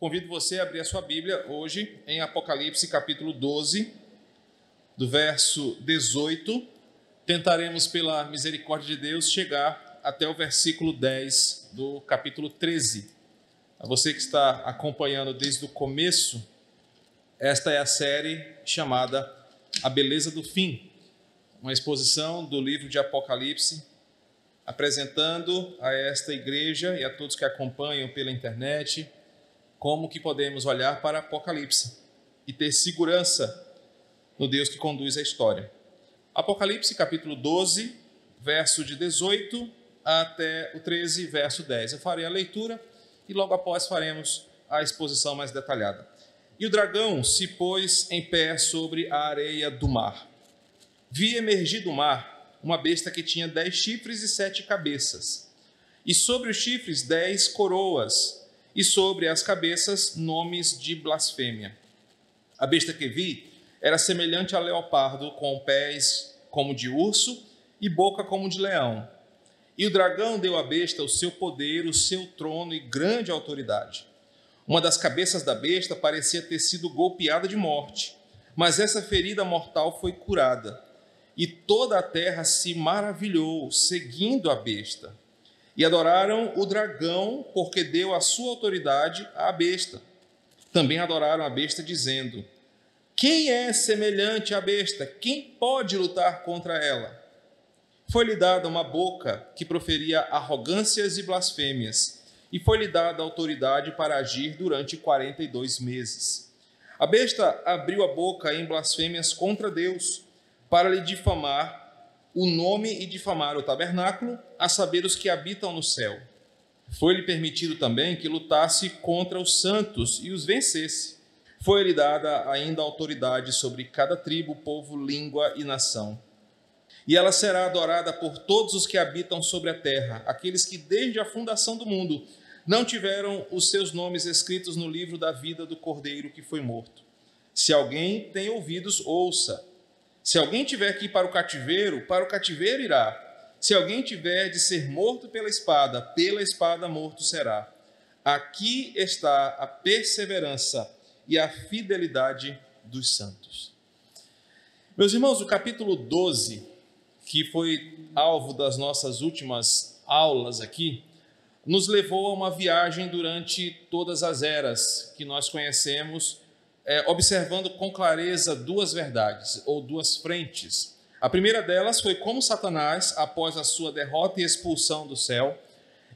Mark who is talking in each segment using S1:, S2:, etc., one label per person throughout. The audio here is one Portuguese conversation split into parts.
S1: Convido você a abrir a sua Bíblia hoje em Apocalipse capítulo 12, do verso 18. Tentaremos, pela misericórdia de Deus, chegar até o versículo 10 do capítulo 13. A você que está acompanhando desde o começo, esta é a série chamada A Beleza do Fim, uma exposição do livro de Apocalipse, apresentando a esta igreja e a todos que acompanham pela internet como que podemos olhar para Apocalipse e ter segurança no Deus que conduz a história. Apocalipse capítulo 12, verso de 18 até o 13, verso 10. Eu farei a leitura e logo após faremos a exposição mais detalhada. E o dragão se pôs em pé sobre a areia do mar. Vi emergir do mar uma besta que tinha dez chifres e sete cabeças, e sobre os chifres dez coroas, e sobre as cabeças nomes de blasfêmia. A besta que vi era semelhante a leopardo, com pés como de urso e boca como de leão. E o dragão deu à besta o seu poder, o seu trono e grande autoridade. Uma das cabeças da besta parecia ter sido golpeada de morte, mas essa ferida mortal foi curada. E toda a terra se maravilhou, seguindo a besta e adoraram o dragão, porque deu a sua autoridade à besta. Também adoraram a besta, dizendo: Quem é semelhante à besta? Quem pode lutar contra ela? Foi-lhe dada uma boca que proferia arrogâncias e blasfêmias, e foi-lhe dada autoridade para agir durante 42 meses. A besta abriu a boca em blasfêmias contra Deus, para lhe difamar o nome e difamar o tabernáculo, a saber os que habitam no céu. Foi-lhe permitido também que lutasse contra os santos e os vencesse. Foi-lhe dada ainda autoridade sobre cada tribo, povo, língua e nação. E ela será adorada por todos os que habitam sobre a terra, aqueles que desde a fundação do mundo não tiveram os seus nomes escritos no livro da vida do cordeiro que foi morto. Se alguém tem ouvidos, ouça. Se alguém tiver que ir para o cativeiro, para o cativeiro irá. Se alguém tiver de ser morto pela espada, pela espada morto será. Aqui está a perseverança e a fidelidade dos santos. Meus irmãos, o capítulo 12, que foi alvo das nossas últimas aulas aqui, nos levou a uma viagem durante todas as eras que nós conhecemos é, observando com clareza duas verdades, ou duas frentes. A primeira delas foi como Satanás, após a sua derrota e expulsão do céu,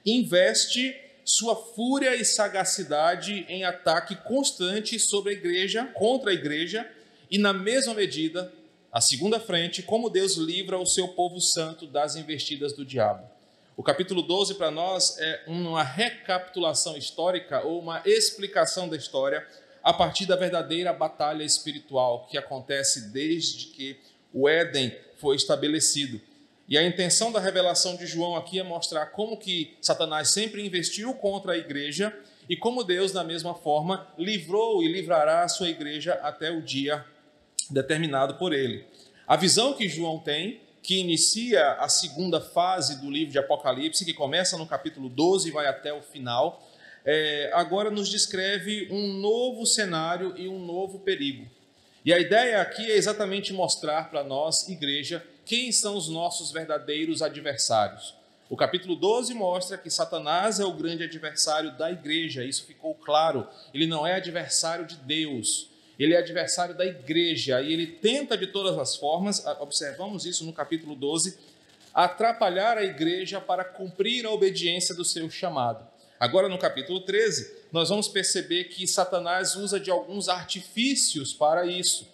S1: investe sua fúria e sagacidade em ataque constante sobre a igreja, contra a igreja, e na mesma medida, a segunda frente, como Deus livra o seu povo santo das investidas do diabo. O capítulo 12 para nós é uma recapitulação histórica ou uma explicação da história a partir da verdadeira batalha espiritual que acontece desde que o Éden foi estabelecido. E a intenção da revelação de João aqui é mostrar como que Satanás sempre investiu contra a igreja e como Deus, da mesma forma, livrou e livrará a sua igreja até o dia determinado por ele. A visão que João tem, que inicia a segunda fase do livro de Apocalipse, que começa no capítulo 12 e vai até o final, é, agora nos descreve um novo cenário e um novo perigo. E a ideia aqui é exatamente mostrar para nós, igreja, quem são os nossos verdadeiros adversários. O capítulo 12 mostra que Satanás é o grande adversário da igreja, isso ficou claro. Ele não é adversário de Deus, ele é adversário da igreja e ele tenta de todas as formas, observamos isso no capítulo 12, atrapalhar a igreja para cumprir a obediência do seu chamado. Agora, no capítulo 13, nós vamos perceber que Satanás usa de alguns artifícios para isso,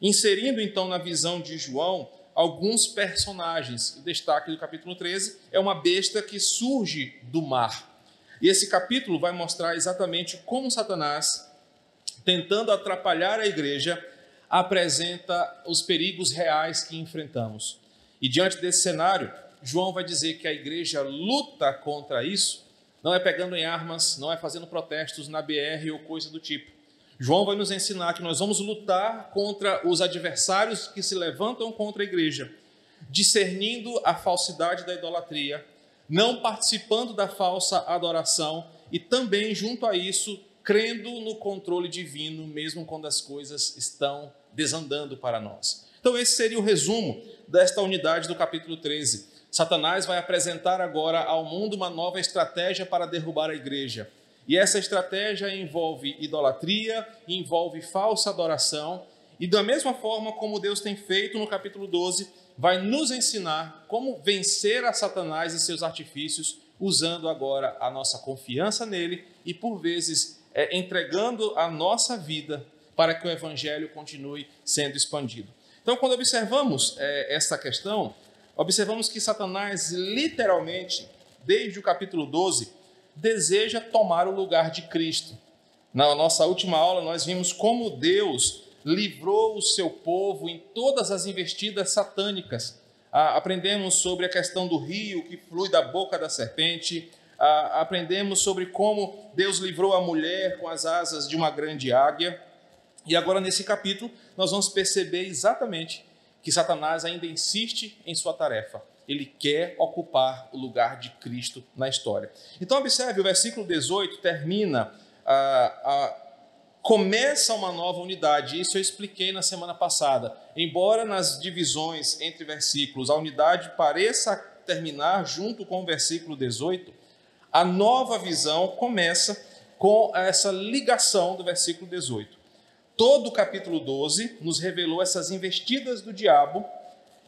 S1: inserindo então na visão de João alguns personagens. O destaque do capítulo 13 é uma besta que surge do mar. E esse capítulo vai mostrar exatamente como Satanás, tentando atrapalhar a igreja, apresenta os perigos reais que enfrentamos. E diante desse cenário, João vai dizer que a igreja luta contra isso não é pegando em armas, não é fazendo protestos na BR ou coisa do tipo. João vai nos ensinar que nós vamos lutar contra os adversários que se levantam contra a igreja, discernindo a falsidade da idolatria, não participando da falsa adoração e também, junto a isso, crendo no controle divino, mesmo quando as coisas estão desandando para nós. Então, esse seria o resumo desta unidade do capítulo 13. Satanás vai apresentar agora ao mundo uma nova estratégia para derrubar a igreja. E essa estratégia envolve idolatria, envolve falsa adoração, e da mesma forma como Deus tem feito no capítulo 12, vai nos ensinar como vencer a Satanás e seus artifícios, usando agora a nossa confiança nele e, por vezes, é, entregando a nossa vida para que o evangelho continue sendo expandido. Então, quando observamos é, essa questão, observamos que Satanás, literalmente, desde o capítulo 12, deseja tomar o lugar de Cristo. Na nossa última aula, nós vimos como Deus livrou o seu povo em todas as investidas satânicas. Ah, aprendemos sobre a questão do rio que flui da boca da serpente. Ah, aprendemos sobre como Deus livrou a mulher com as asas de uma grande águia. E agora, nesse capítulo, nós vamos perceber exatamente que Satanás ainda insiste em sua tarefa. Ele quer ocupar o lugar de Cristo na história. Então, observe, o versículo 18 termina, começa uma nova unidade. Isso eu expliquei na semana passada. Embora nas divisões entre versículos a unidade pareça terminar junto com o versículo 18, a nova visão começa com essa ligação do versículo 18 todo o capítulo 12 nos revelou essas investidas do diabo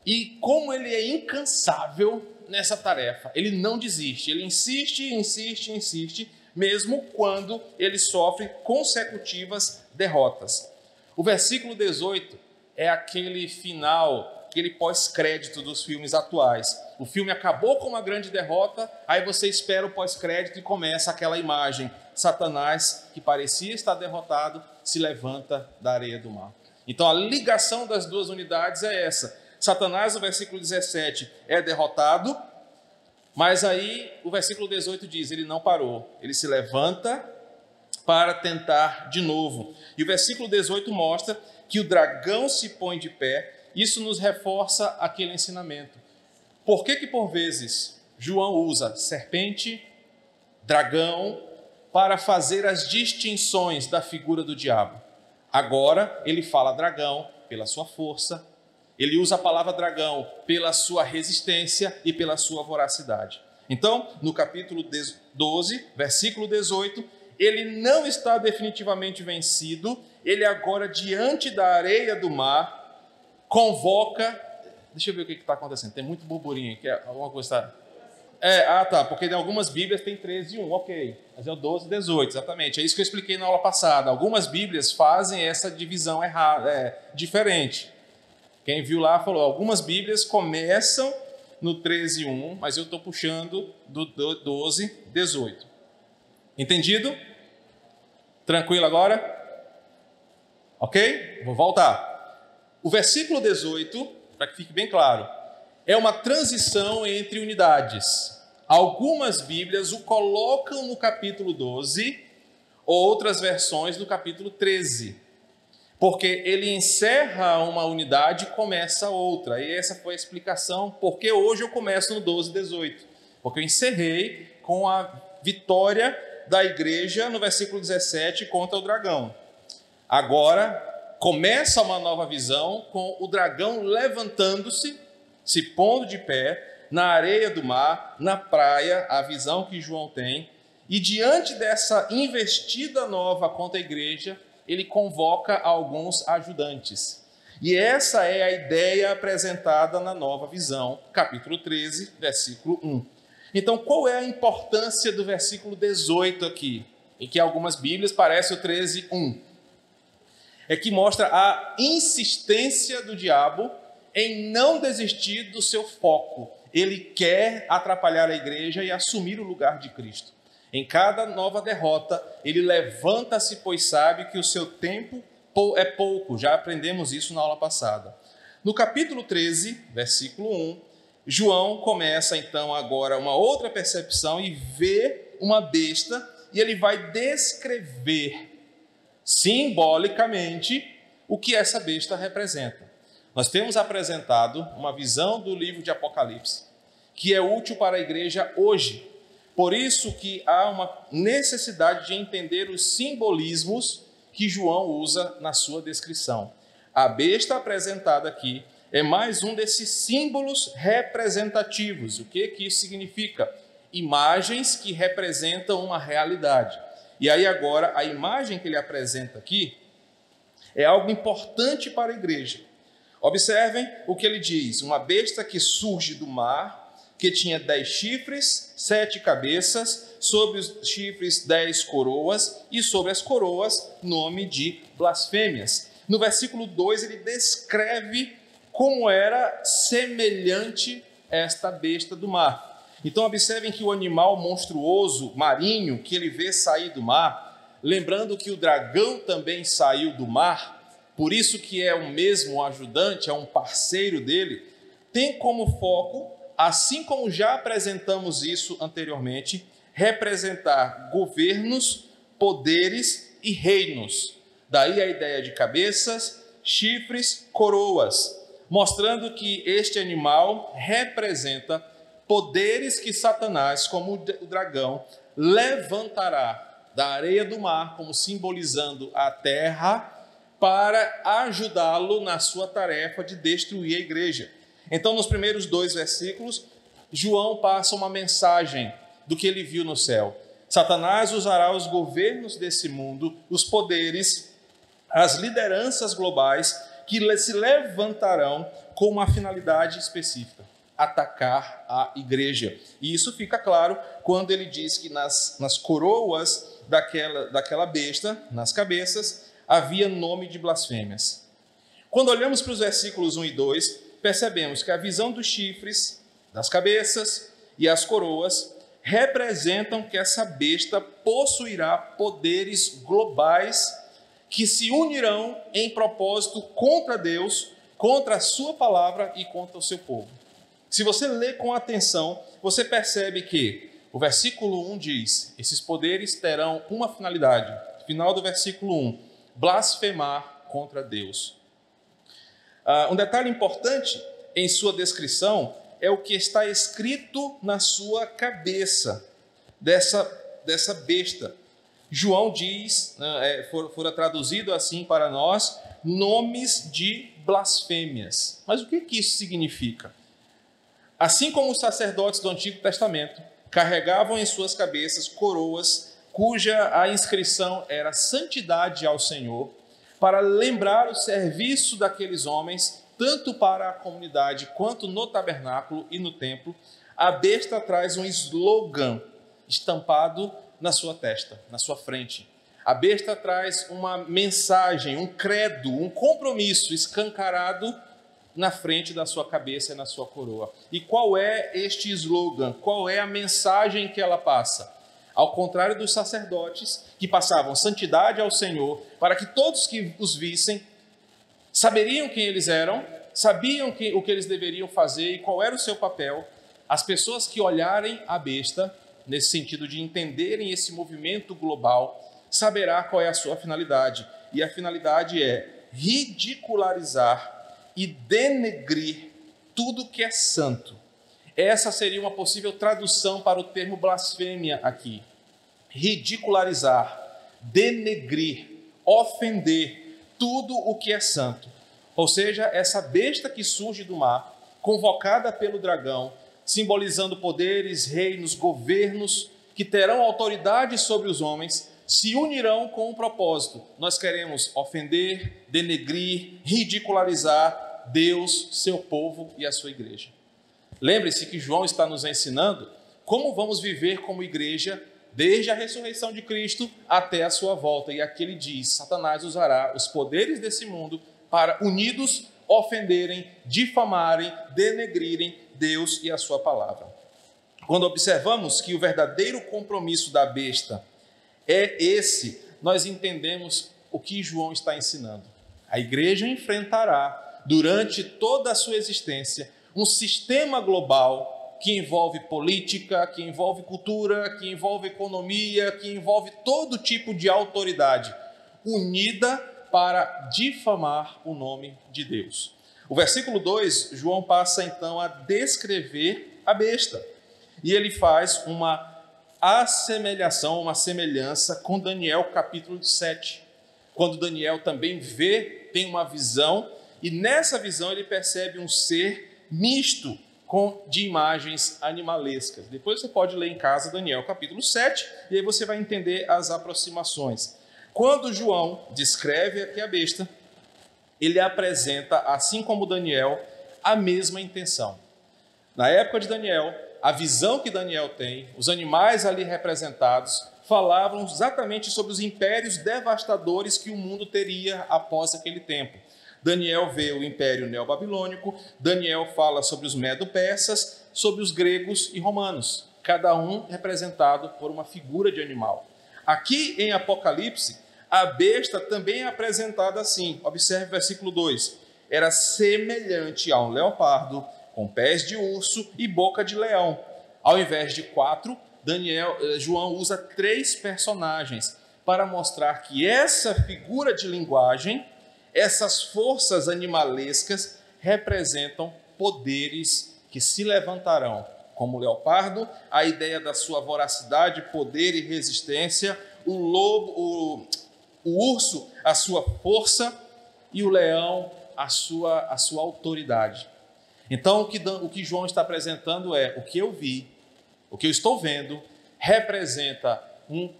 S1: e como ele é incansável nessa tarefa. Ele não desiste, ele insiste, insiste, insiste, mesmo quando ele sofre consecutivas derrotas. O versículo 18 é aquele final, aquele pós-crédito dos filmes atuais. O filme acabou com uma grande derrota, aí você espera o pós-crédito e começa aquela imagem. Satanás, que parecia estar derrotado, se levanta da areia do mar. Então a ligação das duas unidades é essa. Satanás, no versículo 17, é derrotado, mas aí o versículo 18 diz: ele não parou, ele se levanta para tentar de novo. E o versículo 18 mostra que o dragão se põe de pé, isso nos reforça aquele ensinamento. Por que, que por vezes João usa serpente, dragão, para fazer as distinções da figura do diabo. Agora ele fala dragão pela sua força, ele usa a palavra dragão pela sua resistência e pela sua voracidade. Então, no capítulo 12, versículo 18, ele não está definitivamente vencido, ele agora, diante da areia do mar, convoca. Deixa eu ver o que está acontecendo, tem muito burburinho aqui, alguma coisa está. É, ah, tá, porque em algumas Bíblias tem 13 e 1, ok. Mas é o 12 e 18, exatamente. É isso que eu expliquei na aula passada. Algumas Bíblias fazem essa divisão errada, é, diferente. Quem viu lá falou, algumas Bíblias começam no 13 e 1, mas eu estou puxando do 12 e 18. Entendido? Tranquilo agora? Ok? Vou voltar. O versículo 18, para que fique bem claro, é uma transição entre unidades. Algumas Bíblias o colocam no capítulo 12, outras versões no capítulo 13. Porque ele encerra uma unidade e começa outra. E essa foi a explicação porque hoje eu começo no 12, 18. Porque eu encerrei com a vitória da igreja no versículo 17 contra o dragão. Agora começa uma nova visão com o dragão levantando-se se pondo de pé na areia do mar, na praia, a visão que João tem, e diante dessa investida nova contra a igreja, ele convoca alguns ajudantes. E essa é a ideia apresentada na nova visão, capítulo 13, versículo 1. Então, qual é a importância do versículo 18 aqui? Em que algumas Bíblias parece o 13, 1. É que mostra a insistência do diabo em não desistir do seu foco. Ele quer atrapalhar a igreja e assumir o lugar de Cristo. Em cada nova derrota, ele levanta-se, pois sabe que o seu tempo é pouco. Já aprendemos isso na aula passada. No capítulo 13, versículo 1, João começa então agora uma outra percepção e vê uma besta e ele vai descrever simbolicamente o que essa besta representa. Nós temos apresentado uma visão do livro de Apocalipse que é útil para a igreja hoje, Por isso que há uma necessidade de entender os simbolismos que João usa na sua descrição. A besta apresentada aqui é mais um desses símbolos representativos. O que que isso significa? Imagens que representam uma realidade. E aí agora a imagem que ele apresenta aqui é algo importante para a igreja. Observem o que ele diz: uma besta que surge do mar, que tinha dez chifres, sete cabeças, sobre os chifres dez coroas, e sobre as coroas, nome de blasfêmias. No versículo 2, ele descreve como era semelhante esta besta do mar. Então, observem que o animal monstruoso marinho que ele vê sair do mar, lembrando que o dragão também saiu do mar, por isso que é o mesmo ajudante, é um parceiro dele, tem como foco, assim como já apresentamos isso anteriormente, representar governos, poderes e reinos. Daí a ideia de cabeças, chifres, coroas, mostrando que este animal representa poderes que Satanás, como o dragão, levantará da areia do mar, como simbolizando a terra para ajudá-lo na sua tarefa de destruir a igreja. Então, nos primeiros dois versículos, João passa uma mensagem do que ele viu no céu. Satanás usará os governos desse mundo, os poderes, as lideranças globais que se levantarão com uma finalidade específica: atacar a igreja. E isso fica claro quando ele diz que nas, nas coroas daquela, daquela besta, nas cabeças, havia nome de blasfêmias. Quando olhamos para os versículos 1 e 2, percebemos que a visão dos chifres, das cabeças e as coroas representam que essa besta possuirá poderes globais que se unirão em propósito contra Deus, contra a sua palavra e contra o seu povo. Se você lê com atenção, você percebe que o versículo 1 diz: esses poderes terão uma finalidade. Final do versículo 1: blasfemar contra Deus. Uh, um detalhe importante em sua descrição é o que está escrito na sua cabeça dessa, dessa besta. João diz, né, é, for, fora traduzido assim para nós, nomes de blasfêmias. Mas o que, que isso significa? Assim como os sacerdotes do Antigo Testamento carregavam em suas cabeças coroas cuja a inscrição era santidade ao Senhor, para lembrar o serviço daqueles homens, tanto para a comunidade quanto no tabernáculo e no templo, a besta traz um slogan estampado na sua testa, na sua frente. A besta traz uma mensagem, um credo, um compromisso escancarado na frente da sua cabeça e na sua coroa. E qual é este slogan? Qual é a mensagem que ela passa? Ao contrário dos sacerdotes, que passavam santidade ao Senhor, para que todos que os vissem saberiam quem eles eram, sabiam que, o que eles deveriam fazer e qual era o seu papel. As pessoas que olharem a besta, nesse sentido de entenderem esse movimento global, saberá qual é a sua finalidade. E a finalidade é ridicularizar e denegrir tudo que é santo. Essa seria uma possível tradução para o termo blasfêmia aqui ridicularizar, denegrir, ofender tudo o que é santo. Ou seja, essa besta que surge do mar, convocada pelo dragão, simbolizando poderes, reinos, governos que terão autoridade sobre os homens, se unirão com um propósito. Nós queremos ofender, denegrir, ridicularizar Deus, seu povo e a sua igreja. Lembre-se que João está nos ensinando como vamos viver como igreja desde a ressurreição de Cristo até a sua volta. E aqui ele diz: Satanás usará os poderes desse mundo para, unidos, ofenderem, difamarem, denegrirem Deus e a sua palavra. Quando observamos que o verdadeiro compromisso da besta é esse, nós entendemos o que João está ensinando. A igreja enfrentará, durante toda a sua existência, um sistema global que envolve política, que envolve cultura, que envolve economia, que envolve todo tipo de autoridade, unida para difamar o nome de Deus. O versículo 2, João passa então a descrever a besta. E ele faz uma assemelhação, uma semelhança com Daniel capítulo 7. Quando Daniel também vê, tem uma visão, e nessa visão ele percebe um ser misto com de imagens animalescas. Depois você pode ler em casa Daniel capítulo 7, e aí você vai entender as aproximações. Quando João descreve aqui a besta, ele apresenta, assim como Daniel, a mesma intenção. Na época de Daniel, a visão que Daniel tem, os animais ali representados, falavam exatamente sobre os impérios devastadores que o mundo teria após aquele tempo. Daniel vê o império neobabilônico, Daniel fala sobre os medo-persas, sobre os gregos e romanos, cada um representado por uma figura de animal. Aqui em Apocalipse, a besta também é apresentada assim. Observe o versículo 2. Era semelhante a um leopardo, com pés de urso e boca de leão. Ao invés de quatro, Daniel, eh, João usa três personagens para mostrar que essa figura de linguagem, essas forças animalescas representam poderes que se levantarão, como o leopardo, a ideia da sua voracidade, poder e resistência, o lobo, o, o urso, a sua força e o leão, a sua, a sua autoridade. Então, o que, o que João está apresentando é o que eu vi, o que eu estou vendo, representa um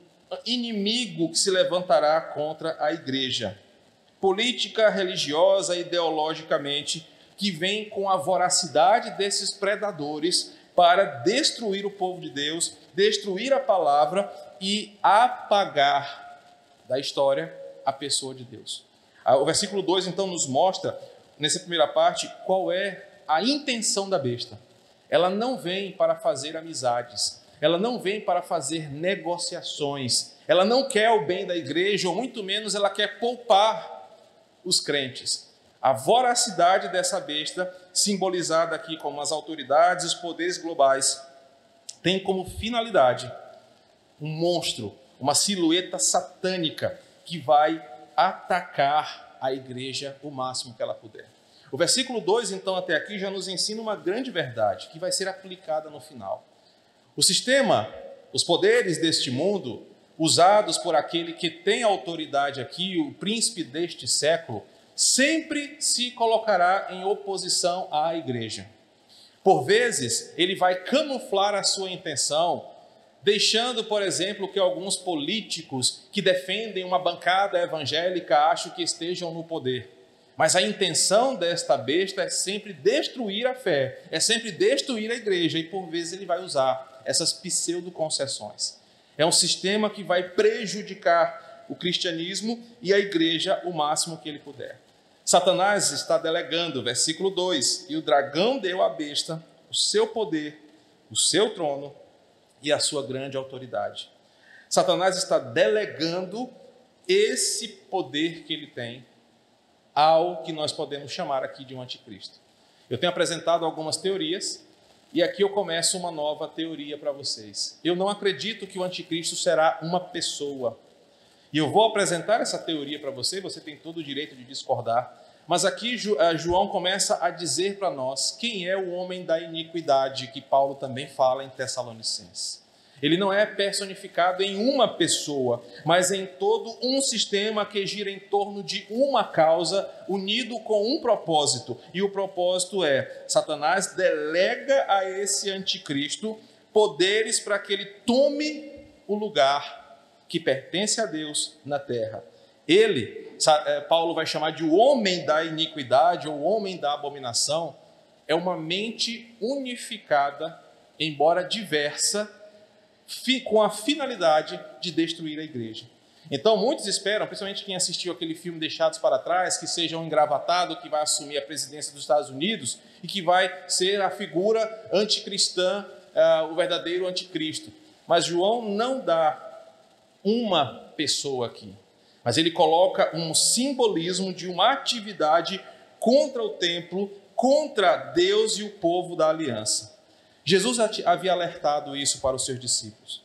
S1: inimigo que se levantará contra a igreja. Política, religiosa, ideologicamente, que vem com a voracidade desses predadores para destruir o povo de Deus, destruir a palavra e apagar da história a pessoa de Deus. Ah, o versículo 2 então nos mostra, nessa primeira parte, qual é a intenção da besta. Ela não vem para fazer amizades, ela não vem para fazer negociações, ela não quer o bem da igreja, ou muito menos ela quer poupar os crentes. A voracidade dessa besta, simbolizada aqui como as autoridades os poderes globais, tem como finalidade um monstro, uma silhueta satânica que vai atacar a igreja o máximo que ela puder. O versículo 2, então, até aqui, já nos ensina uma grande verdade que vai ser aplicada no final. O sistema, os poderes deste mundo, usados por aquele que tem autoridade aqui, o príncipe deste século, sempre se colocará em oposição à igreja. Por vezes, ele vai camuflar a sua intenção, deixando, por exemplo, que alguns políticos que defendem uma bancada evangélica acham que estejam no poder. Mas a intenção desta besta é sempre destruir a fé, é sempre destruir a igreja, e por vezes ele vai usar essas pseudo-concessões. É um sistema que vai prejudicar o cristianismo e a igreja o máximo que ele puder. Satanás está delegando, versículo 2: E o dragão deu à besta o seu poder, o seu trono e a sua grande autoridade. Satanás está delegando esse poder que ele tem ao que nós podemos chamar aqui de um anticristo. Eu tenho apresentado algumas teorias e aqui eu começo uma nova teoria para vocês. Eu não acredito que o anticristo será uma pessoa. E eu vou apresentar essa teoria para você, você tem todo o direito de discordar. Mas aqui eh, João começa a dizer para nós quem é o homem da iniquidade que Paulo também fala em Tessalonicenses. Ele não é personificado em uma pessoa, mas em todo um sistema que gira em torno de uma causa, unido com um propósito. E o propósito é: Satanás delega a esse anticristo poderes para que ele tome o lugar que pertence a Deus na terra. Ele, eh, Paulo vai chamar de o homem da iniquidade ou homem da abominação, é uma mente unificada, embora diversa com a finalidade de destruir a igreja. Então, muitos esperam, principalmente quem assistiu aquele filme Deixados para Trás, que seja um engravatado que vai assumir a presidência dos Estados Unidos e que vai ser a figura anticristã, uh, o verdadeiro anticristo. Mas João não dá uma pessoa aqui, mas ele coloca um simbolismo de uma atividade contra o templo, contra Deus e o povo da aliança. Jesus havia alertado isso para os seus discípulos.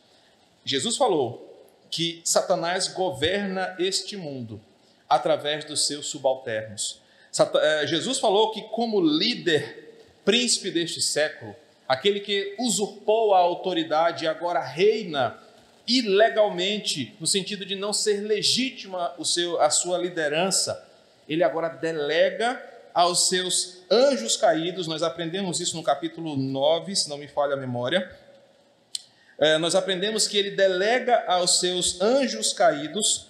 S1: Jesus falou que Satanás governa este mundo através dos seus subalternos. Eh, Jesus falou que, como líder, príncipe deste século, aquele que usurpou a autoridade e agora reina ilegalmente, no sentido de não ser legítima o seu, a sua liderança, ele agora delega aos seus anjos caídos, nós aprendemos isso no capítulo 9, se não me falha a memória. É, nós aprendemos que ele delega aos seus anjos caídos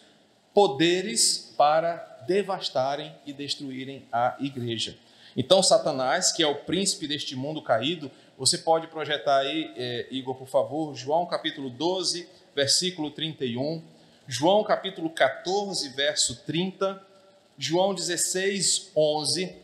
S1: poderes para devastarem e destruírem a igreja. Então, Satanás, que é o príncipe deste mundo caído, você pode projetar aí, é, Igor, por favor, João capítulo 12, versículo 31, João capítulo 14, verso 30, João 16, 11.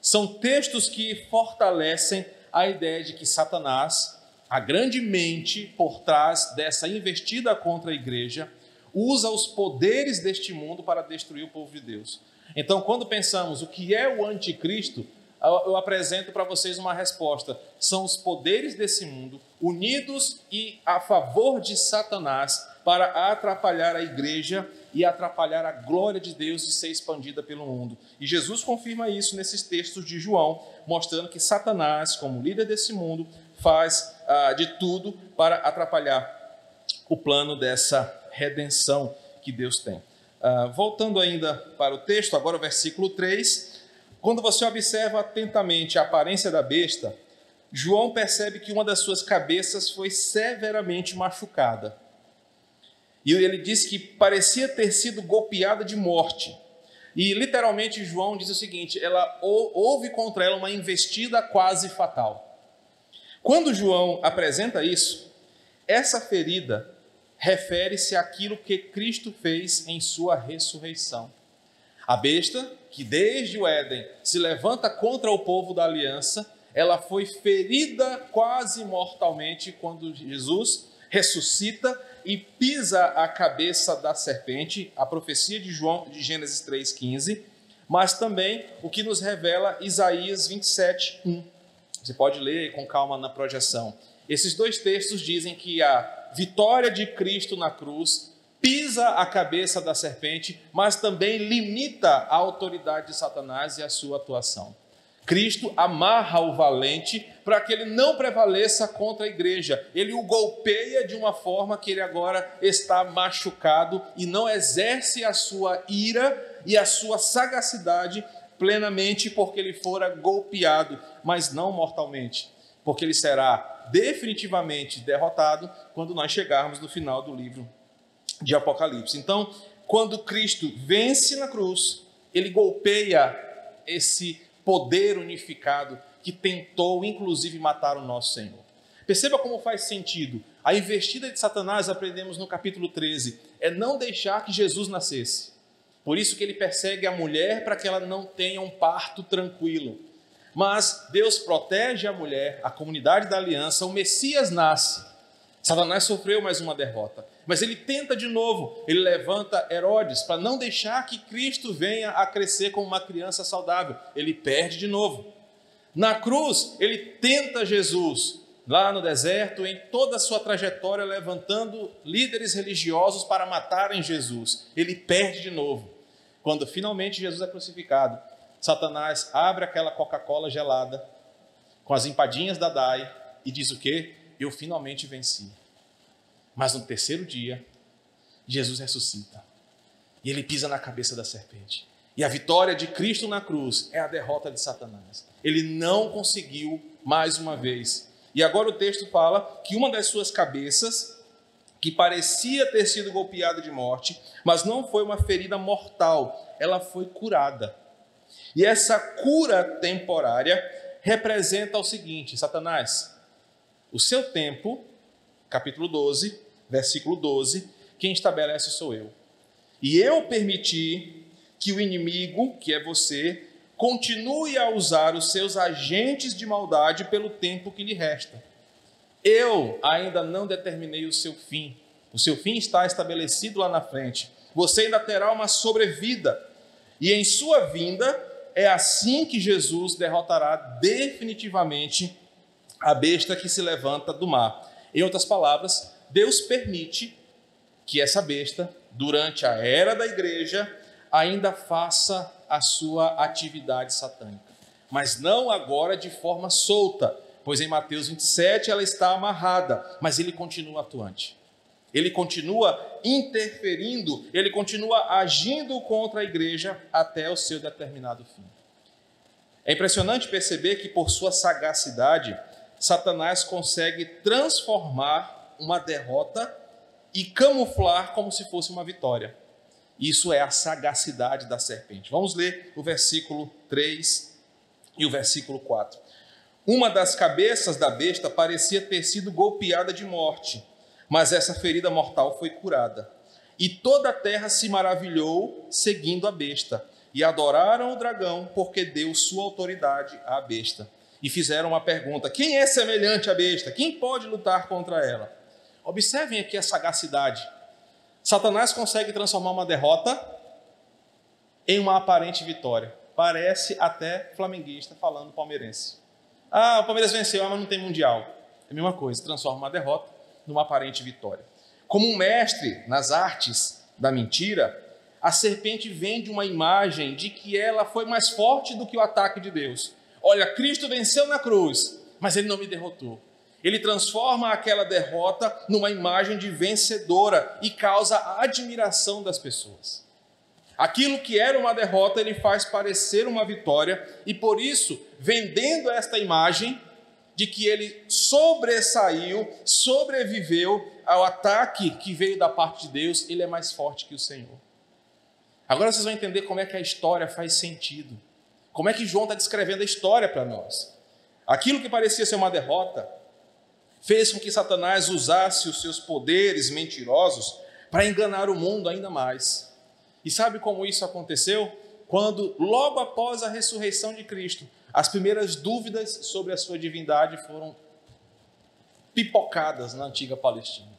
S1: São textos que fortalecem a ideia de que Satanás, a grande mente por trás dessa investida contra a igreja, usa os poderes deste mundo para destruir o povo de Deus. Então, quando pensamos o que é o anticristo, eu apresento para vocês uma resposta. São os poderes desse mundo unidos e a favor de Satanás para atrapalhar a igreja e atrapalhar a glória de Deus de ser expandida pelo mundo. E Jesus confirma isso nesses textos de João, mostrando que Satanás, como líder desse mundo, faz ah, de tudo para atrapalhar o plano dessa redenção que Deus tem. Ah, voltando ainda para o texto, agora o versículo 3 quando você observa atentamente a aparência da besta, João percebe que uma das suas cabeças foi severamente machucada. E ele diz que parecia ter sido golpeada de morte. E literalmente João diz o seguinte: ela houve contra ela uma investida quase fatal. Quando João apresenta isso, essa ferida refere-se àquilo que Cristo fez em sua ressurreição. A besta, que desde o Éden se levanta contra o povo da aliança, ela foi ferida quase mortalmente quando Jesus ressuscita e pisa a cabeça da serpente, a profecia de João de Gênesis 3:15, mas também o que nos revela Isaías 27:1. Você pode ler com calma na projeção. Esses dois textos dizem que a vitória de Cristo na cruz pisa a cabeça da serpente, mas também limita a autoridade de Satanás e a sua atuação. Cristo amarra o valente para que ele não prevaleça contra a igreja. Ele o golpeia de uma forma que ele agora está machucado e não exerce a sua ira e a sua sagacidade plenamente porque ele fora golpeado, mas não mortalmente, porque ele será definitivamente derrotado quando nós chegarmos no final do livro de Apocalipse. Então, quando Cristo vence na cruz, ele golpeia esse poder unificado que tentou, inclusive, matar o nosso Senhor. Perceba como faz sentido. A investida de Satanás, aprendemos no capítulo 13, é não deixar que Jesus nascesse. Por isso que ele persegue a mulher para que ela não tenha um parto tranquilo. Mas Deus protege a mulher, a comunidade da aliança, o Messias nasce. Satanás sofreu mais uma derrota. Mas ele tenta de novo, ele levanta Herodes para não deixar que Cristo venha a crescer como uma criança saudável. Ele perde de novo. Na cruz, ele tenta Jesus, lá no deserto, em toda a sua trajetória, levantando líderes religiosos para matarem Jesus. Ele perde de novo. Quando finalmente Jesus é crucificado, Satanás abre aquela Coca-Cola gelada, com as empadinhas da Dai, e diz o quê? Eu finalmente venci. Mas no terceiro dia, Jesus ressuscita. E ele pisa na cabeça da serpente. E a vitória de Cristo na cruz é a derrota de Satanás. Ele não conseguiu mais uma vez. E agora o texto fala que uma das suas cabeças, que parecia ter sido golpeada de morte, mas não foi uma ferida mortal, ela foi curada. E essa cura temporária representa o seguinte: Satanás, o seu tempo, capítulo 12, versículo 12, quem estabelece sou eu. E eu permiti que o inimigo, que é você, continue a usar os seus agentes de maldade pelo tempo que lhe resta. Eu ainda não determinei o seu fim. O seu fim está estabelecido lá na frente. Você ainda terá uma sobrevida. E em sua vinda, é assim que Jesus derrotará definitivamente a besta que se levanta do mar. Em outras palavras, Deus permite que essa besta, durante a era da igreja, ainda faça a sua atividade satânica. Mas não agora de forma solta, pois em Mateus 27 ela está amarrada, mas ele continua atuante. Ele continua interferindo, ele continua agindo contra a igreja até o seu determinado fim. É impressionante perceber que, por sua sagacidade, Satanás consegue transformar uma derrota e camuflar como se fosse uma vitória. Isso é a sagacidade da serpente. Vamos ler o versículo 3 e o versículo 4. Uma das cabeças da besta parecia ter sido golpeada de morte mas essa ferida mortal foi curada. E toda a terra se maravilhou seguindo a besta, e adoraram o dragão, porque deu sua autoridade à besta. E fizeram uma pergunta: quem é semelhante à besta? Quem pode lutar contra ela? Observem aqui a sagacidade. Satanás consegue transformar uma derrota em uma aparente vitória. Parece até flamenguista falando palmeirense. Ah, o Palmeiras venceu, mas não tem mundial. É a mesma coisa, transforma uma derrota numa aparente vitória. Como um mestre nas artes da mentira, a serpente vende uma imagem de que ela foi mais forte do que o ataque de Deus. Olha, Cristo venceu na cruz, mas ele não me derrotou. Ele transforma aquela derrota numa imagem de vencedora e causa a admiração das pessoas. Aquilo que era uma derrota, ele faz parecer uma vitória, e por isso, vendendo esta imagem, de que ele sobressaiu, sobreviveu ao ataque que veio da parte de Deus, ele é mais forte que o Senhor. Agora vocês vão entender como é que a história faz sentido. Como é que João está descrevendo a história para nós. Aquilo que parecia ser uma derrota fez com que Satanás usasse os seus poderes mentirosos para enganar o mundo ainda mais. E sabe como isso aconteceu? Quando, logo após a ressurreição de Cristo, as primeiras dúvidas sobre a sua divindade foram pipocadas na antiga Palestina.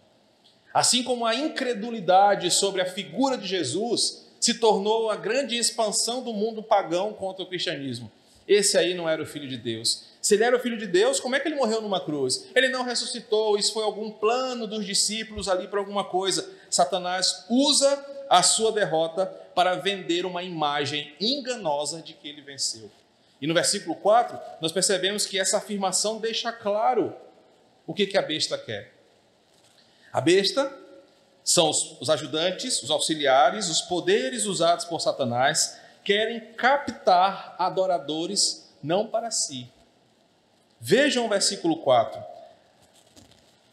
S1: Assim como a incredulidade sobre a figura de Jesus se tornou a grande expansão do mundo pagão contra o cristianismo. Esse aí não era o filho de Deus. Se ele era o filho de Deus, como é que ele morreu numa cruz? Ele não ressuscitou, isso foi algum plano dos discípulos ali para alguma coisa. Satanás usa a sua derrota para vender uma imagem enganosa de que ele venceu. E no versículo 4, nós percebemos que essa afirmação deixa claro o que, que a besta quer. A besta são os, os ajudantes, os auxiliares, os poderes usados por Satanás, querem captar adoradores não para si. Vejam o versículo 4.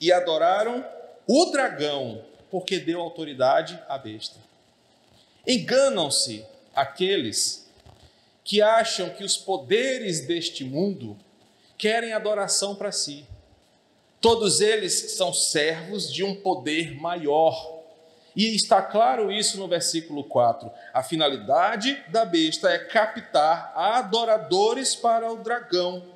S1: E adoraram o dragão, porque deu autoridade à besta. Enganam-se aqueles que acham que os poderes deste mundo querem adoração para si. Todos eles são servos de um poder maior. E está claro isso no versículo 4. A finalidade da besta é captar adoradores para o dragão,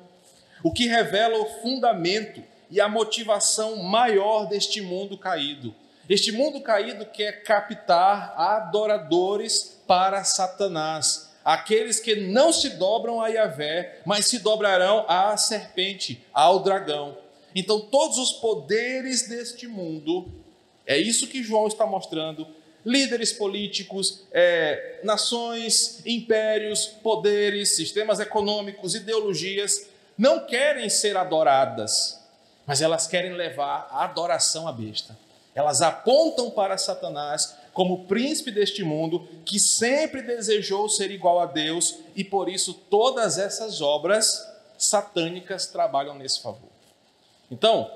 S1: o que revela o fundamento e a motivação maior deste mundo caído. Este mundo caído quer captar adoradores para Satanás aqueles que não se dobram a Yahvé, mas se dobrarão à serpente, ao dragão. Então, todos os poderes deste mundo, é isso que João está mostrando. Líderes políticos, é, nações, impérios, poderes, sistemas econômicos, ideologias, não querem ser adoradas, mas elas querem levar a adoração à besta. Elas apontam para Satanás como príncipe deste mundo, que sempre desejou ser igual a Deus e por isso todas essas obras satânicas trabalham nesse favor. Então,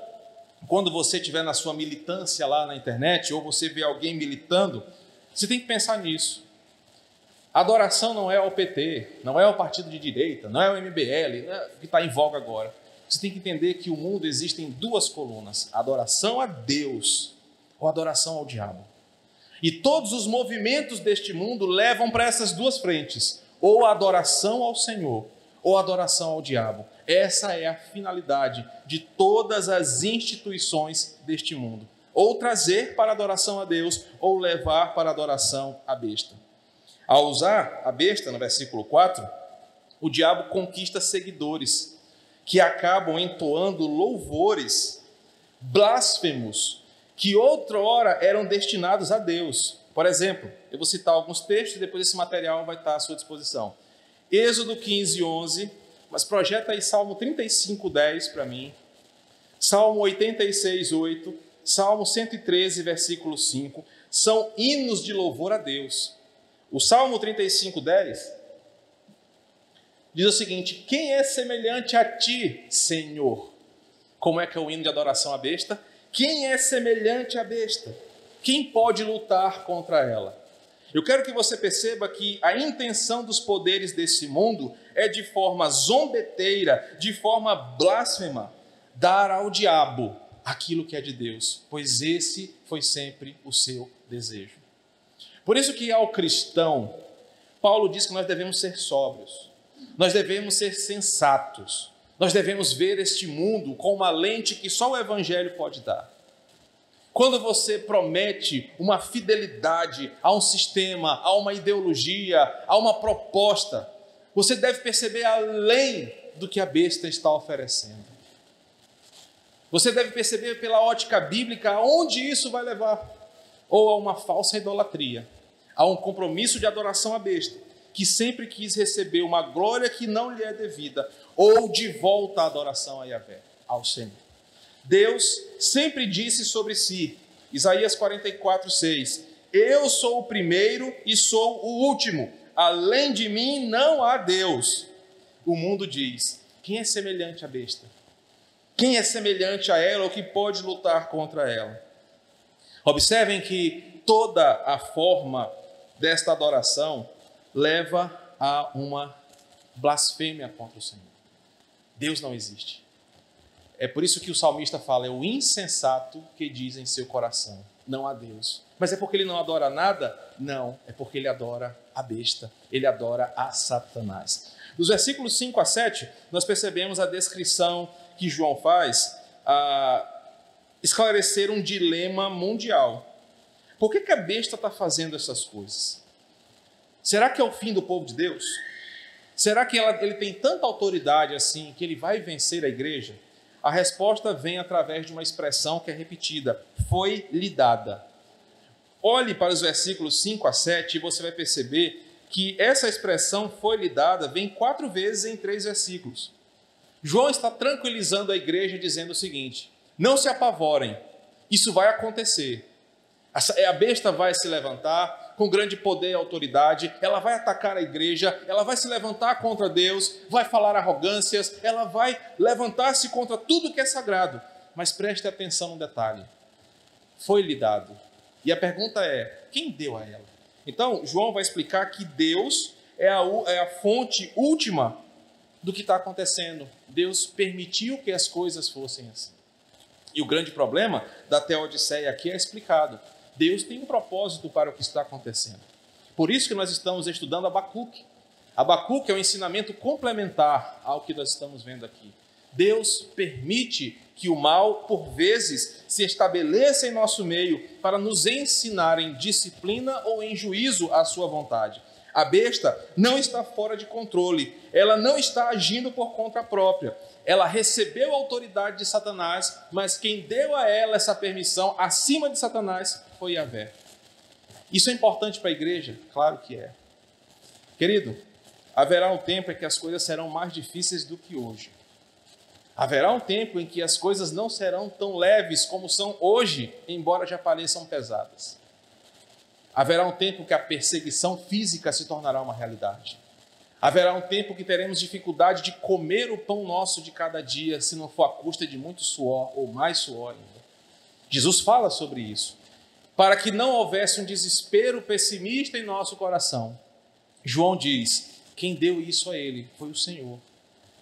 S1: quando você estiver na sua militância lá na internet ou você vê alguém militando, você tem que pensar nisso. Adoração não é ao PT, não é ao partido de direita, não é ao MBL, é que está em voga agora. Você tem que entender que o mundo existe em duas colunas: adoração a Deus ou adoração ao diabo. E todos os movimentos deste mundo levam para essas duas frentes: ou adoração ao Senhor, ou adoração ao diabo. Essa é a finalidade de todas as instituições deste mundo: ou trazer para adoração a Deus, ou levar para adoração a besta. Ao usar a besta, no versículo 4, o diabo conquista seguidores que acabam entoando louvores blasfemos que outrora eram destinados a Deus. Por exemplo, eu vou citar alguns textos e depois esse material vai estar à sua disposição. Êxodo 15, 11, mas projeta aí Salmo 35, 10 para mim, Salmo 86, 8, Salmo 113, versículo 5, são hinos de louvor a Deus. O Salmo 35, 10 diz o seguinte: Quem é semelhante a ti, Senhor? Como é que é o hino de adoração à besta? Quem é semelhante à besta? Quem pode lutar contra ela? Eu quero que você perceba que a intenção dos poderes desse mundo é de forma zombeteira, de forma blasfema, dar ao diabo aquilo que é de Deus, pois esse foi sempre o seu desejo. Por isso que ao cristão, Paulo diz que nós devemos ser sóbrios, nós devemos ser sensatos, nós devemos ver este mundo com uma lente que só o evangelho pode dar. Quando você promete uma fidelidade a um sistema, a uma ideologia, a uma proposta, você deve perceber além do que a besta está oferecendo. Você deve perceber pela ótica bíblica aonde isso vai levar. Ou a uma falsa idolatria, a um compromisso de adoração à besta, que sempre quis receber uma glória que não lhe é devida, ou de volta a adoração a Yahvé, ao Senhor. Deus sempre disse sobre si, Isaías 44, 6: Eu sou o primeiro e sou o último, além de mim não há Deus. O mundo diz: Quem é semelhante à besta? Quem é semelhante a ela ou que pode lutar contra ela? Observem que toda a forma desta adoração leva a uma blasfêmia contra o Senhor. Deus não existe. É por isso que o salmista fala: é o insensato que diz em seu coração, não há Deus. Mas é porque ele não adora nada? Não, é porque ele adora a besta, ele adora a Satanás. Dos versículos 5 a 7, nós percebemos a descrição que João faz a esclarecer um dilema mundial. Por que, que a besta está fazendo essas coisas? Será que é o fim do povo de Deus? Será que ela, ele tem tanta autoridade assim que ele vai vencer a igreja? A resposta vem através de uma expressão que é repetida: foi lhe dada. Olhe para os versículos 5 a 7 e você vai perceber que essa expressão foi lhe dada vem quatro vezes em três versículos. João está tranquilizando a igreja dizendo o seguinte: não se apavorem, isso vai acontecer. A besta vai se levantar, com grande poder e autoridade, ela vai atacar a igreja, ela vai se levantar contra Deus, vai falar arrogâncias, ela vai levantar-se contra tudo que é sagrado. Mas preste atenção no detalhe: foi-lhe dado. E a pergunta é: quem deu a ela? Então, João vai explicar que Deus é a, é a fonte última do que está acontecendo. Deus permitiu que as coisas fossem assim. E o grande problema da Teodiceia aqui é explicado. Deus tem um propósito para o que está acontecendo. Por isso que nós estamos estudando Abacuque. Abacuque é um ensinamento complementar ao que nós estamos vendo aqui. Deus permite que o mal, por vezes, se estabeleça em nosso meio para nos ensinar em disciplina ou em juízo à sua vontade. A besta não está fora de controle, ela não está agindo por conta própria. Ela recebeu a autoridade de Satanás, mas quem deu a ela essa permissão acima de Satanás foi Yahvé. Isso é importante para a igreja? Claro que é. Querido, haverá um tempo em que as coisas serão mais difíceis do que hoje. Haverá um tempo em que as coisas não serão tão leves como são hoje, embora já pareçam pesadas. Haverá um tempo que a perseguição física se tornará uma realidade. Haverá um tempo que teremos dificuldade de comer o pão nosso de cada dia, se não for à custa de muito suor ou mais suor ainda. Jesus fala sobre isso. Para que não houvesse um desespero pessimista em nosso coração, João diz: quem deu isso a ele foi o Senhor.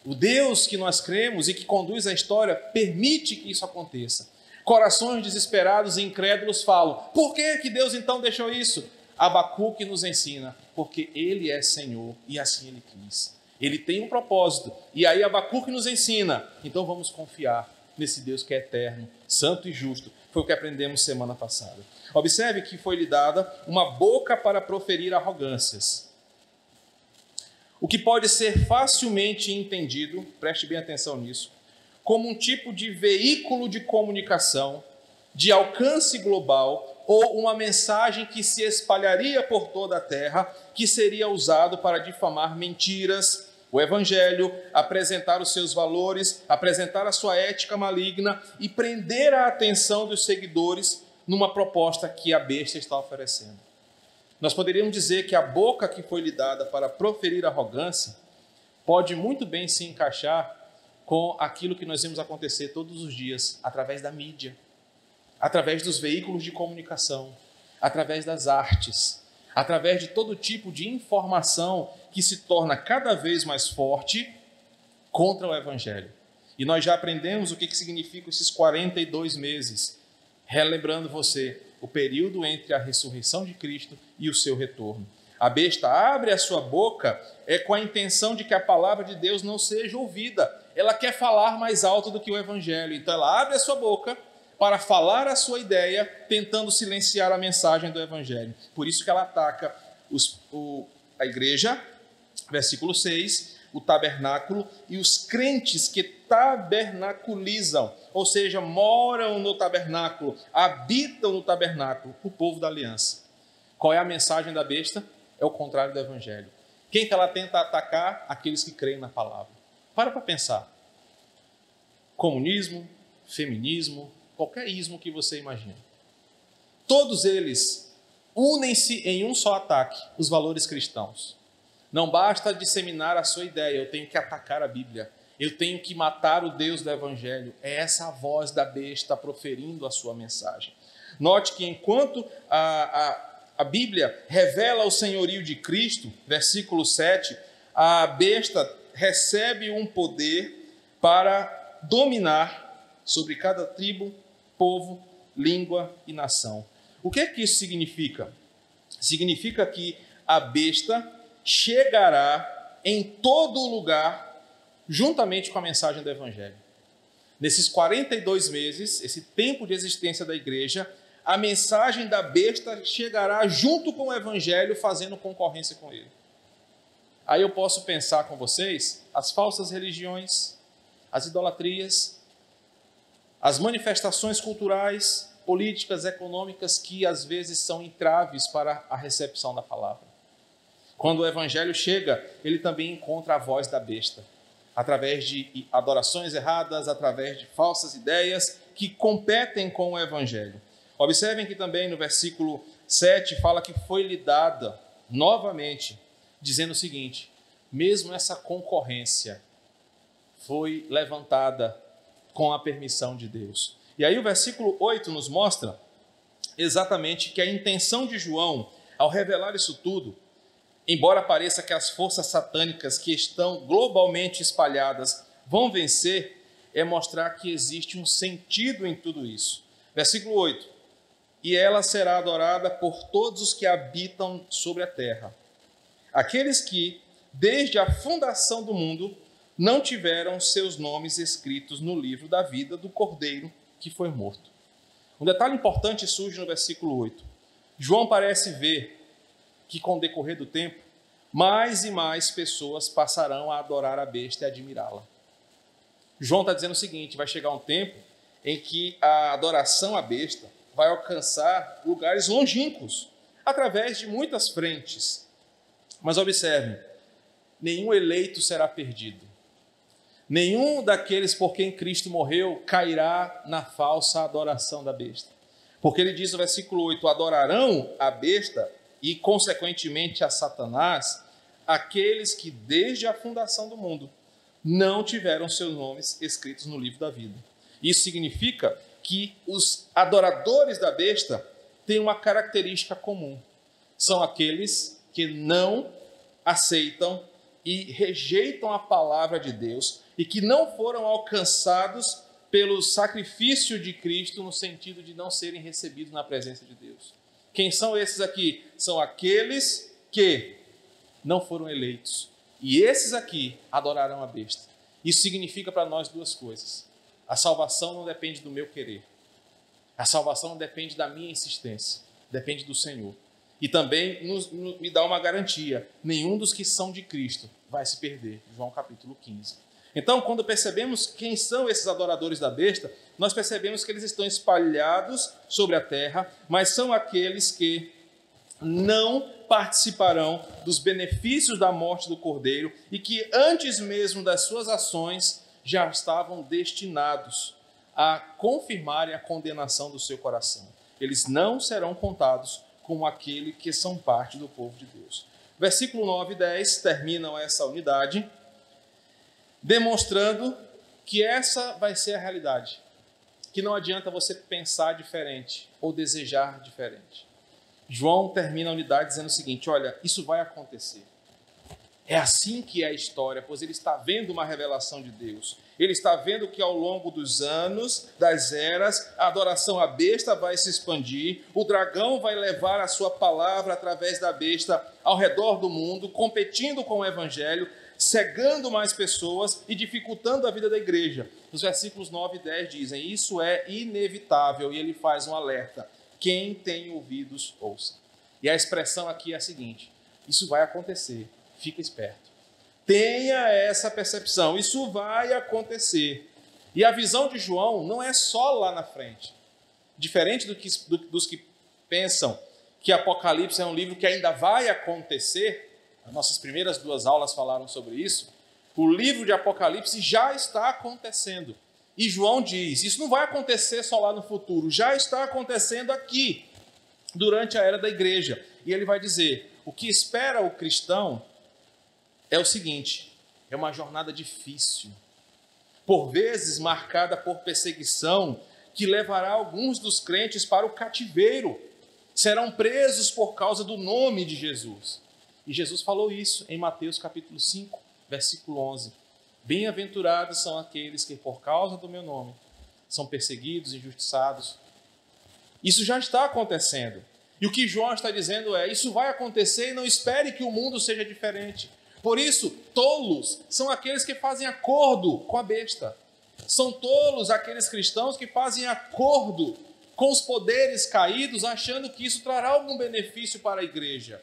S1: O Deus que nós cremos e que conduz a história permite que isso aconteça. Corações desesperados e incrédulos falam: por que, que Deus então deixou isso? Abacuque nos ensina, porque Ele é Senhor e assim Ele quis. Ele tem um propósito. E aí Abacuque nos ensina, então vamos confiar nesse Deus que é eterno, santo e justo. Foi o que aprendemos semana passada. Observe que foi lhe dada uma boca para proferir arrogâncias. O que pode ser facilmente entendido, preste bem atenção nisso, como um tipo de veículo de comunicação de alcance global ou uma mensagem que se espalharia por toda a terra, que seria usado para difamar mentiras, o evangelho, apresentar os seus valores, apresentar a sua ética maligna e prender a atenção dos seguidores numa proposta que a besta está oferecendo. Nós poderíamos dizer que a boca que foi lhe dada para proferir arrogância pode muito bem se encaixar com aquilo que nós vemos acontecer todos os dias através da mídia, através dos veículos de comunicação, através das artes, através de todo tipo de informação que se torna cada vez mais forte contra o Evangelho. E nós já aprendemos o que, que significa esses 42 meses, relembrando você o período entre a ressurreição de Cristo e o seu retorno. A besta abre a sua boca é com a intenção de que a palavra de Deus não seja ouvida. Ela quer falar mais alto do que o evangelho. Então ela abre a sua boca para falar a sua ideia, tentando silenciar a mensagem do Evangelho. Por isso que ela ataca os, o, a igreja, versículo 6, o tabernáculo e os crentes que tabernaculizam, ou seja, moram no tabernáculo, habitam no tabernáculo, o povo da aliança. Qual é a mensagem da besta? É o contrário do Evangelho. Quem que ela tenta atacar? Aqueles que creem na palavra. Para para pensar. Comunismo, feminismo, qualquer ismo que você imagine. Todos eles unem-se em um só ataque, os valores cristãos. Não basta disseminar a sua ideia, eu tenho que atacar a Bíblia. Eu tenho que matar o Deus do Evangelho. É essa a voz da besta proferindo a sua mensagem. Note que enquanto a, a, a Bíblia revela o senhorio de Cristo, versículo 7, a besta recebe um poder para dominar sobre cada tribo, povo, língua e nação. O que é que isso significa? Significa que a besta chegará em todo lugar juntamente com a mensagem do Evangelho. Nesses 42 meses, esse tempo de existência da igreja, a mensagem da besta chegará junto com o Evangelho, fazendo concorrência com ele. Aí eu posso pensar com vocês as falsas religiões, as idolatrias, as manifestações culturais, políticas, econômicas que às vezes são entraves para a recepção da palavra. Quando o evangelho chega, ele também encontra a voz da besta, através de adorações erradas, através de falsas ideias que competem com o evangelho. Observem que também no versículo 7 fala que foi lhe dada novamente, dizendo o seguinte: mesmo essa concorrência foi levantada com a permissão de Deus. E aí o versículo 8 nos mostra exatamente que a intenção de João, ao revelar isso tudo, embora pareça que as forças satânicas que estão globalmente espalhadas vão vencer, é mostrar que existe um sentido em tudo isso. Versículo 8: E ela será adorada por todos os que habitam sobre a terra, aqueles que, desde a fundação do mundo, não tiveram seus nomes escritos no livro da vida do cordeiro que foi morto. Um detalhe importante surge no versículo 8. João parece ver que, com o decorrer do tempo, mais e mais pessoas passarão a adorar a besta e admirá-la. João está dizendo o seguinte: vai chegar um tempo em que a adoração à besta vai alcançar lugares longínquos, através de muitas frentes. Mas observem: nenhum eleito será perdido. Nenhum daqueles por quem Cristo morreu cairá na falsa adoração da besta. Porque ele diz no versículo 8: adorarão a besta e, consequentemente, a Satanás, aqueles que desde a fundação do mundo não tiveram seus nomes escritos no livro da vida. Isso significa que os adoradores da besta têm uma característica comum: são aqueles que não aceitam e rejeitam a palavra de Deus e que não foram alcançados pelo sacrifício de Cristo no sentido de não serem recebidos na presença de Deus. Quem são esses aqui? São aqueles que não foram eleitos. E esses aqui adorarão a besta. Isso significa para nós duas coisas. A salvação não depende do meu querer. A salvação não depende da minha insistência. Depende do Senhor. E também nos, nos, me dá uma garantia: nenhum dos que são de Cristo vai se perder. João capítulo 15. Então, quando percebemos quem são esses adoradores da besta, nós percebemos que eles estão espalhados sobre a terra, mas são aqueles que não participarão dos benefícios da morte do cordeiro e que antes mesmo das suas ações já estavam destinados a confirmarem a condenação do seu coração. Eles não serão contados como aquele que são parte do povo de Deus. Versículo 9 e 10 terminam essa unidade, demonstrando que essa vai ser a realidade. Que não adianta você pensar diferente ou desejar diferente. João termina a unidade dizendo o seguinte: olha, isso vai acontecer. É assim que é a história, pois ele está vendo uma revelação de Deus. Ele está vendo que ao longo dos anos, das eras, a adoração à besta vai se expandir, o dragão vai levar a sua palavra através da besta ao redor do mundo, competindo com o evangelho, cegando mais pessoas e dificultando a vida da igreja. Os versículos 9 e 10 dizem: Isso é inevitável, e ele faz um alerta quem tem ouvidos, ouça. E a expressão aqui é a seguinte: isso vai acontecer, fica esperto. Tenha essa percepção, isso vai acontecer. E a visão de João não é só lá na frente. Diferente do que, do, dos que pensam que Apocalipse é um livro que ainda vai acontecer, as nossas primeiras duas aulas falaram sobre isso. O livro de Apocalipse já está acontecendo. E João diz: Isso não vai acontecer só lá no futuro, já está acontecendo aqui, durante a era da igreja. E ele vai dizer: O que espera o cristão é o seguinte: é uma jornada difícil, por vezes marcada por perseguição, que levará alguns dos crentes para o cativeiro. Serão presos por causa do nome de Jesus. E Jesus falou isso em Mateus capítulo 5, versículo 11. Bem-aventurados são aqueles que, por causa do meu nome, são perseguidos, injustiçados. Isso já está acontecendo. E o que João está dizendo é: isso vai acontecer e não espere que o mundo seja diferente. Por isso, tolos são aqueles que fazem acordo com a besta. São tolos aqueles cristãos que fazem acordo com os poderes caídos, achando que isso trará algum benefício para a igreja.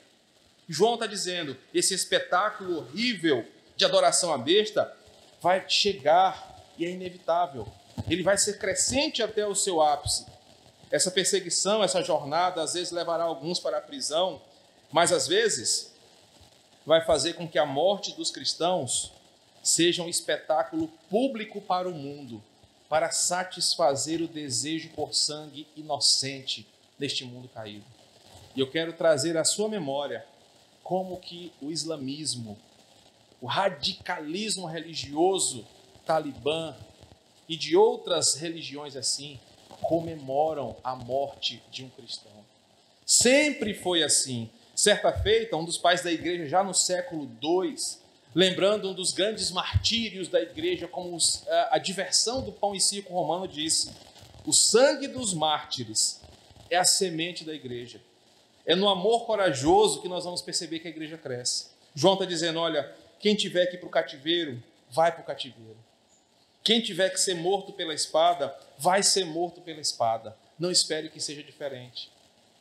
S1: João está dizendo: esse espetáculo horrível de adoração à besta vai chegar e é inevitável. Ele vai ser crescente até o seu ápice. Essa perseguição, essa jornada, às vezes levará alguns para a prisão, mas às vezes vai fazer com que a morte dos cristãos seja um espetáculo público para o mundo, para satisfazer o desejo por sangue inocente neste mundo caído. E eu quero trazer à sua memória como que o islamismo, o radicalismo religioso talibã e de outras religiões assim comemoram a morte de um cristão. Sempre foi assim. Certa feita, um dos pais da igreja, já no século II, lembrando um dos grandes martírios da igreja, como a, a diversão do pão e circo romano, disse: O sangue dos mártires é a semente da igreja. É no amor corajoso que nós vamos perceber que a igreja cresce. João está dizendo: olha, quem tiver que ir para o cativeiro, vai para o cativeiro. Quem tiver que ser morto pela espada, vai ser morto pela espada. Não espere que seja diferente,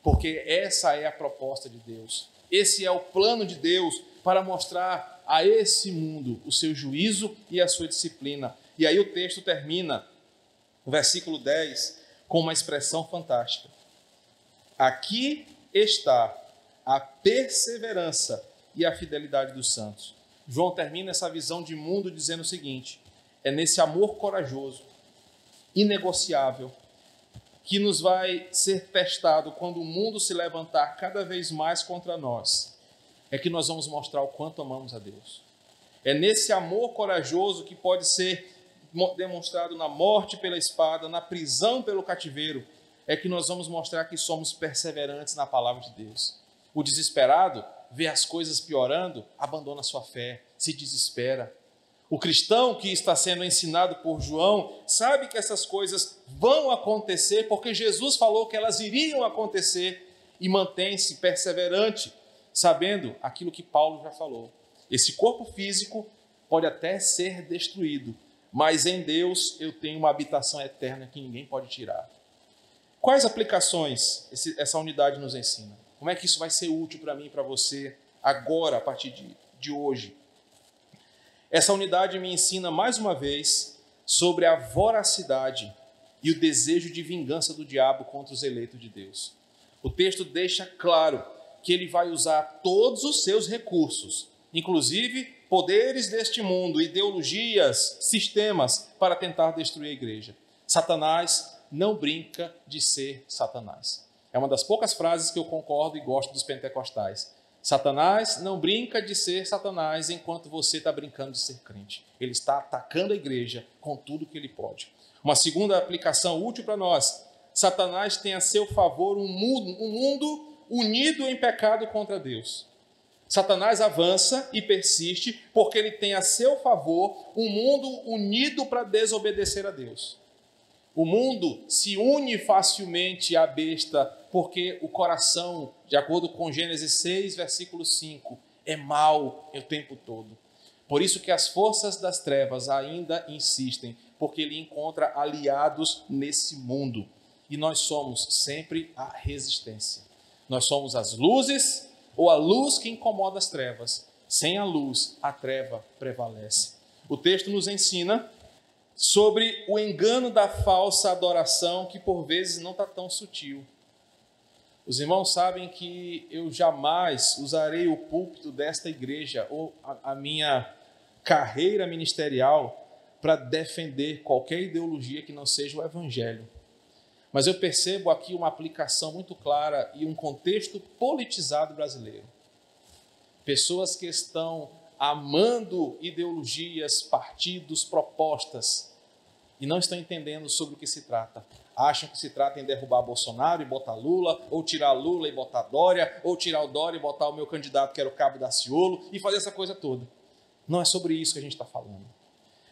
S1: porque essa é a proposta de Deus. Esse é o plano de Deus para mostrar a esse mundo o seu juízo e a sua disciplina. E aí o texto termina, o versículo 10, com uma expressão fantástica. Aqui está a perseverança e a fidelidade dos santos. João termina essa visão de mundo dizendo o seguinte: é nesse amor corajoso, inegociável, que nos vai ser testado quando o mundo se levantar cada vez mais contra nós, é que nós vamos mostrar o quanto amamos a Deus. É nesse amor corajoso que pode ser demonstrado na morte pela espada, na prisão pelo cativeiro, é que nós vamos mostrar que somos perseverantes na palavra de Deus. O desesperado vê as coisas piorando, abandona sua fé, se desespera. O cristão que está sendo ensinado por João sabe que essas coisas vão acontecer porque Jesus falou que elas iriam acontecer e mantém-se perseverante, sabendo aquilo que Paulo já falou. Esse corpo físico pode até ser destruído, mas em Deus eu tenho uma habitação eterna que ninguém pode tirar. Quais aplicações essa unidade nos ensina? Como é que isso vai ser útil para mim e para você agora, a partir de, de hoje? Essa unidade me ensina mais uma vez sobre a voracidade e o desejo de vingança do diabo contra os eleitos de Deus. O texto deixa claro que ele vai usar todos os seus recursos, inclusive poderes deste mundo, ideologias, sistemas, para tentar destruir a igreja. Satanás não brinca de ser Satanás. É uma das poucas frases que eu concordo e gosto dos pentecostais. Satanás não brinca de ser Satanás enquanto você está brincando de ser crente. Ele está atacando a igreja com tudo que ele pode. Uma segunda aplicação útil para nós: Satanás tem a seu favor um mundo, um mundo unido em pecado contra Deus. Satanás avança e persiste porque ele tem a seu favor um mundo unido para desobedecer a Deus. O mundo se une facilmente à besta porque o coração, de acordo com Gênesis 6, versículo 5, é mau o tempo todo. Por isso que as forças das trevas ainda insistem, porque ele encontra aliados nesse mundo. E nós somos sempre a resistência. Nós somos as luzes ou a luz que incomoda as trevas. Sem a luz, a treva prevalece. O texto nos ensina sobre o engano da falsa adoração, que por vezes não está tão sutil. Os irmãos sabem que eu jamais usarei o púlpito desta igreja ou a, a minha carreira ministerial para defender qualquer ideologia que não seja o evangelho. Mas eu percebo aqui uma aplicação muito clara e um contexto politizado brasileiro. Pessoas que estão amando ideologias, partidos, propostas e não estão entendendo sobre o que se trata. Acham que se trata em derrubar Bolsonaro e botar Lula, ou tirar Lula e botar Dória, ou tirar o Dória e botar o meu candidato que era o Cabo da Ciolo e fazer essa coisa toda. Não é sobre isso que a gente está falando.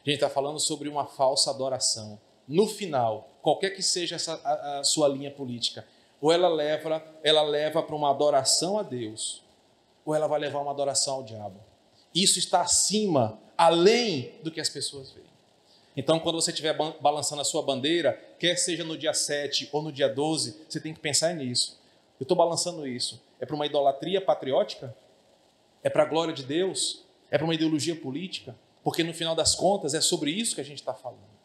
S1: A gente está falando sobre uma falsa adoração. No final, qualquer que seja essa, a, a sua linha política, ou ela leva, ela leva para uma adoração a Deus, ou ela vai levar uma adoração ao diabo. Isso está acima, além do que as pessoas veem. Então, quando você estiver balançando a sua bandeira, quer seja no dia 7 ou no dia 12, você tem que pensar nisso. Eu estou balançando isso. É para uma idolatria patriótica? É para a glória de Deus? É para uma ideologia política? Porque no final das contas é sobre isso que a gente está falando.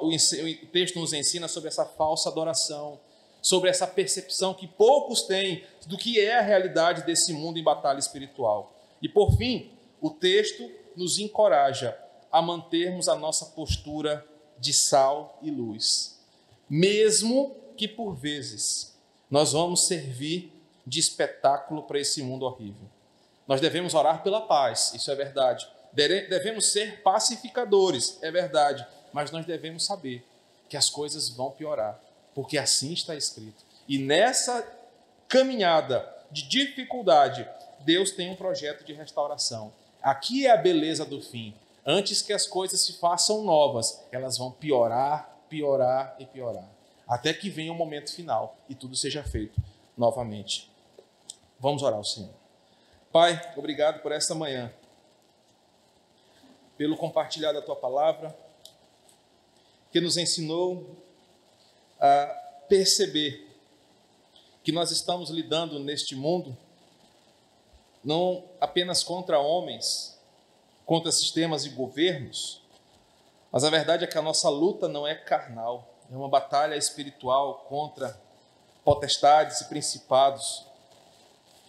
S1: O texto nos ensina sobre essa falsa adoração, sobre essa percepção que poucos têm do que é a realidade desse mundo em batalha espiritual. E por fim, o texto nos encoraja a mantermos a nossa postura de sal e luz, mesmo que por vezes nós vamos servir de espetáculo para esse mundo horrível. Nós devemos orar pela paz, isso é verdade. Devemos ser pacificadores, é verdade. Mas nós devemos saber que as coisas vão piorar, porque assim está escrito. E nessa caminhada de dificuldade, Deus tem um projeto de restauração. Aqui é a beleza do fim. Antes que as coisas se façam novas, elas vão piorar, piorar e piorar. Até que venha o momento final e tudo seja feito novamente. Vamos orar ao Senhor. Pai, obrigado por esta manhã, pelo compartilhar da tua palavra, que nos ensinou a perceber que nós estamos lidando neste mundo não apenas contra homens, contra sistemas e governos, mas a verdade é que a nossa luta não é carnal, é uma batalha espiritual contra potestades e principados.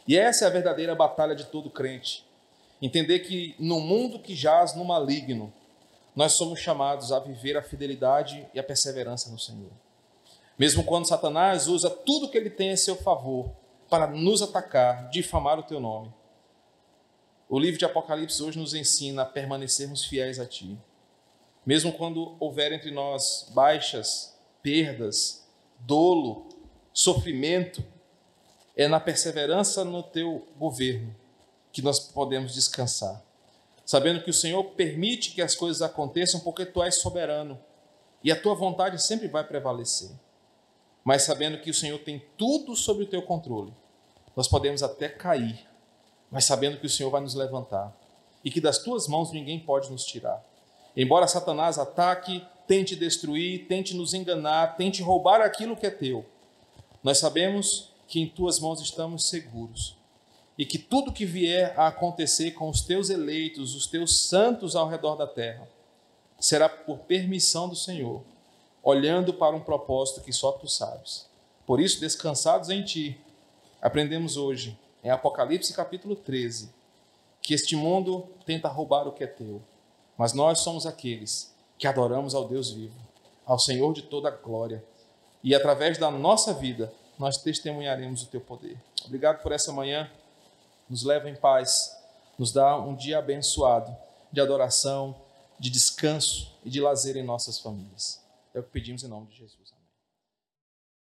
S1: E essa é a verdadeira batalha de todo crente. Entender que no mundo que jaz no maligno, nós somos chamados a viver a fidelidade e a perseverança no Senhor. Mesmo quando Satanás usa tudo que ele tem a seu favor para nos atacar, difamar o teu nome, o livro de Apocalipse hoje nos ensina a permanecermos fiéis a Ti. Mesmo quando houver entre nós baixas, perdas, dolo, sofrimento, é na perseverança no Teu governo que nós podemos descansar. Sabendo que o Senhor permite que as coisas aconteçam porque Tu és soberano e a Tua vontade sempre vai prevalecer. Mas sabendo que o Senhor tem tudo sob o Teu controle, nós podemos até cair mas sabendo que o Senhor vai nos levantar e que das tuas mãos ninguém pode nos tirar. Embora Satanás ataque, tente destruir, tente nos enganar, tente roubar aquilo que é teu, nós sabemos que em tuas mãos estamos seguros e que tudo que vier a acontecer com os teus eleitos, os teus santos ao redor da terra, será por permissão do Senhor, olhando para um propósito que só tu sabes. Por isso, descansados em ti, aprendemos hoje em Apocalipse capítulo 13, que este mundo tenta roubar o que é teu, mas nós somos aqueles que adoramos ao Deus vivo, ao Senhor de toda a glória, e através da nossa vida nós testemunharemos o teu poder. Obrigado por essa manhã. Nos leva em paz, nos dá um dia abençoado de adoração, de descanso e de lazer em nossas famílias. É o que pedimos em nome de Jesus.